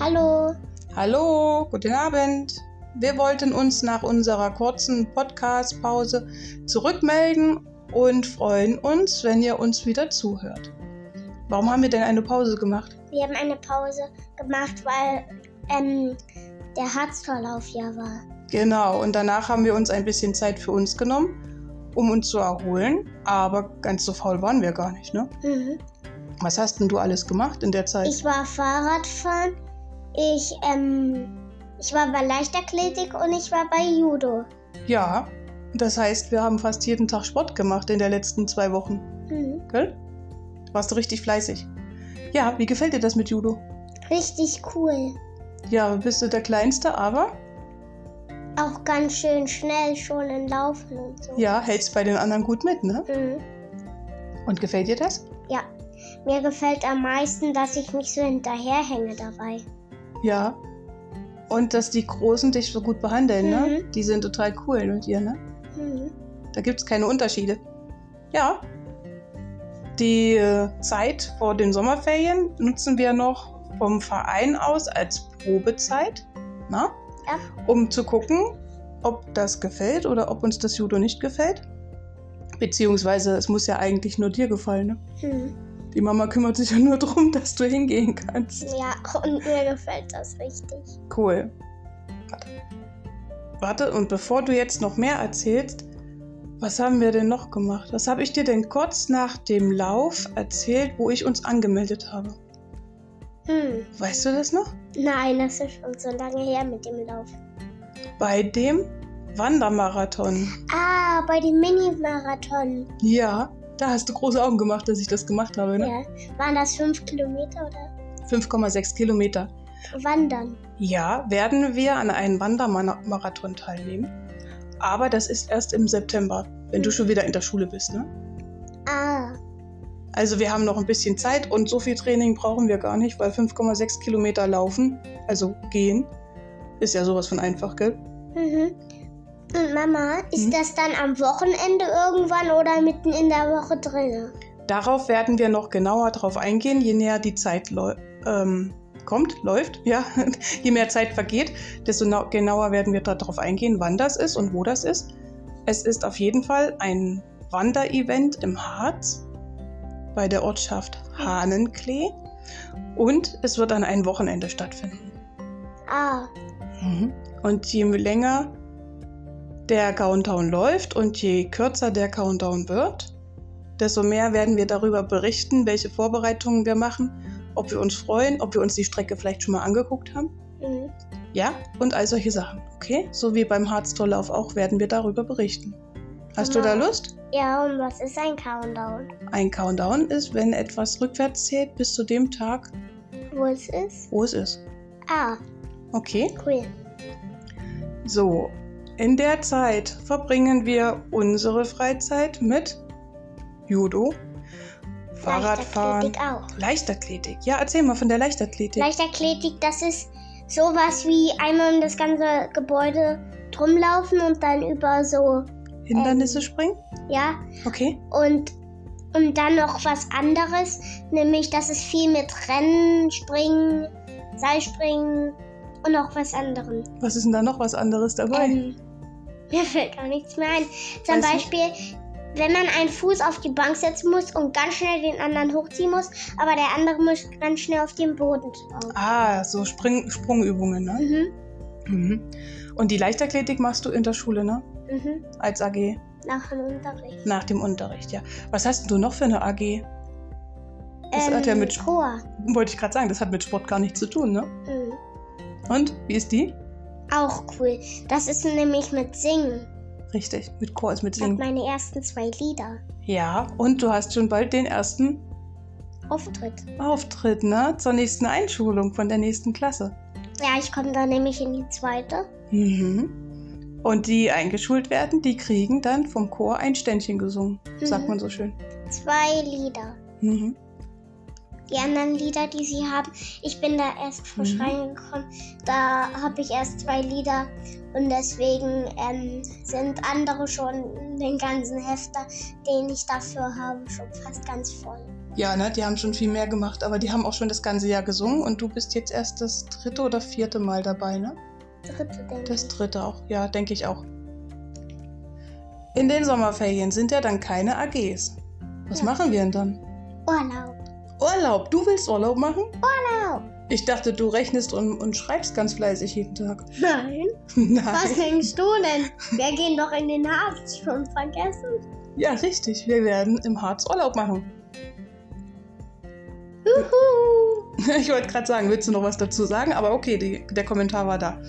Hallo. Hallo, guten Abend. Wir wollten uns nach unserer kurzen Podcast-Pause zurückmelden und freuen uns, wenn ihr uns wieder zuhört. Warum haben wir denn eine Pause gemacht? Wir haben eine Pause gemacht, weil ähm, der Harztorlauf ja war. Genau, und danach haben wir uns ein bisschen Zeit für uns genommen, um uns zu erholen. Aber ganz so faul waren wir gar nicht, ne? Mhm. Was hast denn du alles gemacht in der Zeit? Ich war Fahrradfahren, ich, ähm, ich war bei Leichtathletik und ich war bei Judo. ja, das heißt, wir haben fast jeden Tag Sport gemacht in den letzten zwei Wochen. Mhm. Gell? Warst du richtig fleißig. Ja, wie gefällt dir das mit Judo? Richtig cool. Ja, bist du der Kleinste, aber Auch ganz schön schnell schon im Laufen und so. ja, hältst bei den anderen gut mit, ne? Mhm. Und gefällt dir das? Ja. Mir gefällt am meisten, dass ich mich so hinterherhänge dabei. Ja. Und dass die Großen dich so gut behandeln, ne? Mhm. Die sind total cool mit dir, ne? Mhm. Da gibt es keine Unterschiede. Ja. Die äh, Zeit vor den Sommerferien nutzen wir noch vom Verein aus als Probezeit, na? Ja. um zu gucken, ob das gefällt oder ob uns das Judo nicht gefällt. Beziehungsweise es muss ja eigentlich nur dir gefallen. Ne? Mhm. Die Mama kümmert sich ja nur darum, dass du hingehen kannst. Ja, und mir gefällt das richtig. Cool. Warte. Warte, und bevor du jetzt noch mehr erzählst, was haben wir denn noch gemacht? Was habe ich dir denn kurz nach dem Lauf erzählt, wo ich uns angemeldet habe? Hm. Weißt du das noch? Nein, das ist schon so lange her mit dem Lauf. Bei dem Wandermarathon. Ah, bei dem Mini-Marathon. Ja, da hast du große Augen gemacht, dass ich das gemacht habe, ne? Ja. Waren das fünf Kilometer oder 5,6 Kilometer. wandern? Ja, werden wir an einem Wandermarathon teilnehmen. Aber das ist erst im September, wenn du schon wieder in der Schule bist, ne? Ah, Also wir haben noch ein bisschen Zeit und so viel Training brauchen wir gar nicht, weil 5,6 Kilometer laufen, also gehen, ist ja sowas von einfach, gell? mhm. Und Mama, ist Hm? das dann am Wochenende irgendwann oder mitten in der Woche drin? Darauf werden wir noch genauer drauf eingehen, je näher die Zeit ähm, kommt, läuft, ja. je mehr Zeit vergeht, desto nau- genauer werden wir darauf eingehen, wann das ist und wo das ist. Es ist auf jeden Fall ein Wanderevent im Harz bei der Ortschaft Hahnenklee und es wird an einem Wochenende stattfinden. Ah, Mhm. Und je länger der Countdown läuft und je kürzer der Countdown wird, desto mehr werden wir darüber berichten, welche Vorbereitungen wir machen, ob wir uns freuen, ob wir uns die Strecke vielleicht schon mal angeguckt haben. mhm. Ja, und all solche Sachen. Okay? So wie beim Harztorlauf auch werden wir darüber berichten. Hast du da Genau. Lust? ja, und was ist ein Countdown? Ein Countdown ist, wenn etwas rückwärts zählt bis zu dem Tag, Wo es ist? wo es ist. Ah, Okay? cool. So, in der Zeit verbringen wir unsere Freizeit mit Judo, Fahrradfahren, Leichtathletik. Leichtathletik. Ja, erzähl mal von der Leichtathletik. Leichtathletik, das ist sowas wie einmal um das ganze Gebäude drumlaufen und dann über so, Hindernisse springen? ja, Okay. und, und dann noch was anderes, nämlich das ist viel mit Rennen, Springen, Seilspringen und noch was anderem. Was ist denn da noch was anderes dabei? Ähm, mir fällt gar nichts mehr ein. Zum Weißt du- Beispiel, wenn man einen Fuß auf die Bank setzen muss und ganz schnell den anderen hochziehen muss, aber der andere muss ganz schnell auf den Boden drauf. ah, so Spring Sprungübungen, ne? Mhm, Mhm. Und die Leichtathletik machst du in der Schule, ne? mhm, Als AG, nach dem Unterricht. nach dem Unterricht, ja. Was hast du noch für eine AG? Das hat ja mit Sp- Chor. Wollte ich gerade sagen, das hat mit Sport gar nichts zu tun, ne? Mhm. Und, wie ist die? Auch cool. Das ist nämlich mit Singen. Richtig, mit Chor ist mit Ich habe Singen. meine ersten zwei Lieder. Ja, und du hast schon bald den ersten Auftritt. Auftritt, ne? Zur nächsten Einschulung von der nächsten Klasse. Ja, ich komme dann nämlich in die zweite. Mhm. Und die eingeschult werden, die kriegen dann vom Chor ein Ständchen gesungen, sagt Mhm. man so schön. Zwei Lieder. Mhm. Die anderen Lieder, die sie haben, ich bin da erst frisch Mhm. reingekommen. Da habe ich erst zwei Lieder und deswegen ähm, sind andere schon den ganzen Hefter, den ich dafür habe, schon fast ganz voll. Ja, ne, die haben schon viel mehr gemacht, aber die haben auch schon das ganze Jahr gesungen und du bist jetzt erst das dritte oder vierte Mal dabei, ne? Dritte, denke Das ich. dritte auch, ja, denke ich auch. In den Sommerferien sind ja dann keine AGs. Was Ja. machen wir denn dann? Urlaub. Urlaub. Du willst Urlaub machen? Urlaub. Ich dachte, du rechnest und, und schreibst ganz fleißig jeden Tag. Nein. Nein. Was denkst du denn? Wir gehen doch in den Harz. Schon vergessen? Ja, richtig. Wir werden im Harz Urlaub machen. Juhu. Ich wollte gerade sagen, willst du noch was dazu sagen? Aber okay, die, der Kommentar war da.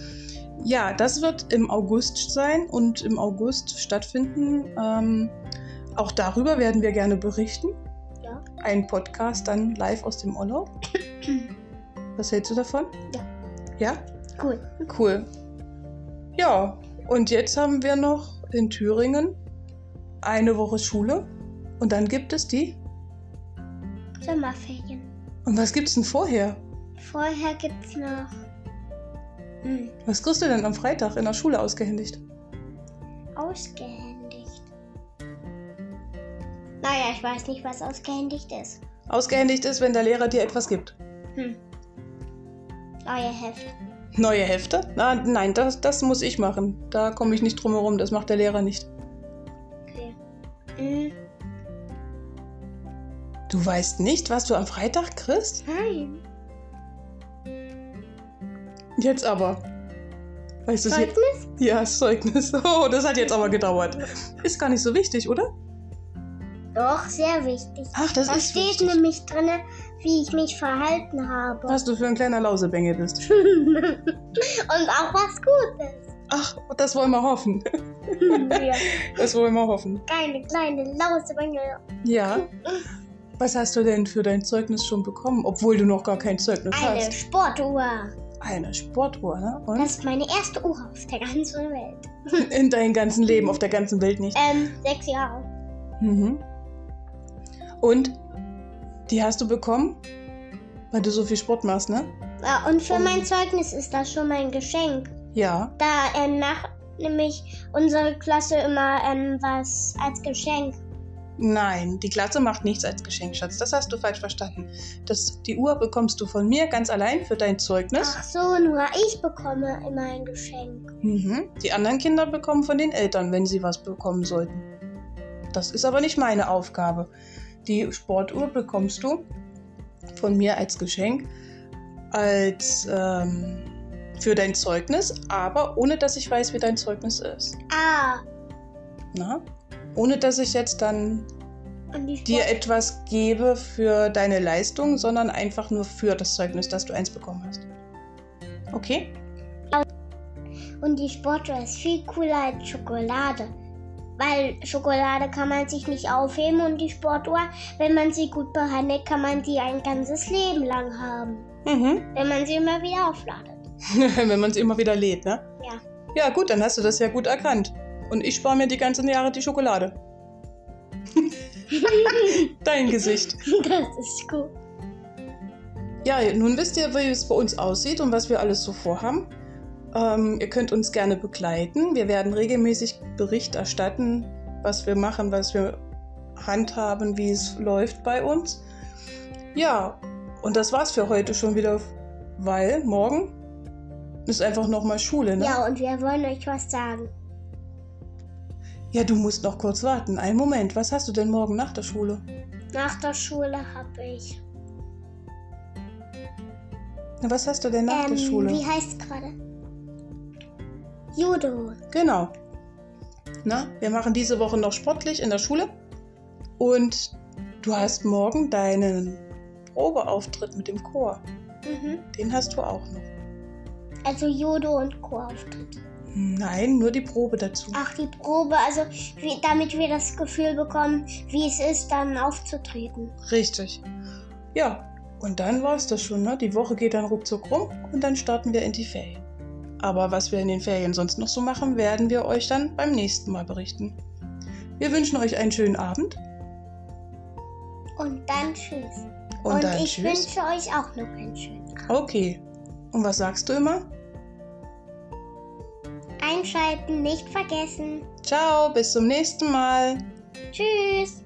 Ja, das wird im August sein und im August stattfinden. Ähm, auch darüber werden wir gerne berichten. Ja. Ein Podcast dann live aus dem Urlaub. Was hältst du davon? Ja. Ja? Cool. Cool. Ja, und jetzt haben wir noch in Thüringen eine Woche Schule und dann gibt es die. Sommerferien. Und was gibt's denn vorher? Vorher gibt's noch. Hm, Was kriegst du denn am Freitag in der Schule ausgehändigt? ausgehändigt. Naja, ich weiß nicht, was ausgehändigt ist. Ausgehändigt ist, wenn der Lehrer dir etwas gibt. Hm. Neue Heft. Neue Hefte? Na, nein, das, das muss ich machen. Da komme ich nicht drum herum. Das macht der Lehrer nicht. Okay. Hm. Du weißt nicht, was du am Freitag kriegst? Nein. Jetzt aber. Weißt du es jetzt? Zeugnis? Ja, Zeugnis. Oh, das hat jetzt aber gedauert. Ist gar nicht so wichtig, oder? Doch, sehr wichtig. Ach, das Da ist steht wichtig. nämlich drin, wie ich mich verhalten habe. Was du für ein kleiner Lausebengel bist. Und auch was Gutes. Ach, das wollen wir hoffen. ja. Das wollen wir hoffen. Keine kleine Lausebengel. Ja. Was hast du denn für dein Zeugnis schon bekommen, obwohl du noch gar kein Zeugnis Eine hast? Sportuhr. Eine Sportuhr, ne? Und? Das ist meine erste Uhr auf der ganzen Welt. In deinem ganzen Leben, auf der ganzen Welt nicht. Ähm, sechs Jahre. Mhm. Und die hast du bekommen, weil du so viel Sport machst, ne? Ja, und für Oh. mein Zeugnis ist das schon mein Geschenk. Ja. Da ähm, macht nämlich unsere Klasse immer ähm, was als Geschenk. Nein, die Klasse macht nichts als Geschenk, Schatz. Das hast du falsch verstanden. Das, die Uhr bekommst du von mir ganz allein für dein Zeugnis. Ach so, nur ich bekomme immer ein Geschenk. Mhm. Die anderen Kinder bekommen von den Eltern, wenn sie was bekommen sollten. Das ist aber nicht meine Aufgabe. Die Sportuhr bekommst du von mir als Geschenk, als ähm, für dein Zeugnis, aber ohne dass ich weiß, wie dein Zeugnis ist. Ah, Na? Ohne dass ich jetzt dann dir etwas gebe für deine Leistung, sondern einfach nur für das Zeugnis, dass du eins bekommen hast. Okay? und die Sportuhr ist viel cooler als Schokolade. Weil Schokolade kann man sich nicht aufheben und die Sportuhr, wenn man sie gut behandelt, kann man sie ein ganzes Leben lang haben. Mhm. Wenn man sie immer wieder aufladet. Wenn man es immer wieder lädt, ne? Ja. Ja, gut, dann hast du das ja gut erkannt. Und ich spare mir die ganzen Jahre die Schokolade. Dein Gesicht. Das ist gut. Ja, nun wisst ihr, wie es bei uns aussieht und was wir alles so vorhaben. Ähm, ihr könnt uns gerne begleiten. Wir werden regelmäßig Bericht erstatten, was wir machen, was wir handhaben, wie es läuft bei uns. Ja, und das war's für heute schon wieder, weil morgen ist einfach nochmal Schule, ne? Ja, und wir wollen euch was sagen. Ja, du musst noch kurz warten. Einen Moment, was hast du denn morgen nach der Schule? Nach der Schule habe ich. Na, was hast du denn nach ähm, der Schule? Wie heißt gerade? Judo. Genau. Na, wir machen diese Woche noch sportlich in der Schule. Und du hast morgen deinen Probeauftritt mit dem Chor. Mhm. Den hast du auch noch. Also Judo und Chorauftritt. Nein, nur die Probe dazu. Ach, die Probe, also wie, damit wir das Gefühl bekommen, wie es ist, dann aufzutreten. Richtig. Ja, und dann war es das schon, ne? Die Woche geht dann ruckzuck rum und dann starten wir in die Ferien. Aber was wir in den Ferien sonst noch so machen, werden wir euch dann beim nächsten Mal berichten. Wir wünschen euch einen schönen Abend Und dann tschüss. und, dann ich tschüss. wünsche euch auch noch einen schönen Abend. Okay. Und was sagst du immer? Einschalten nicht vergessen. Ciao, bis zum nächsten Mal. Tschüss.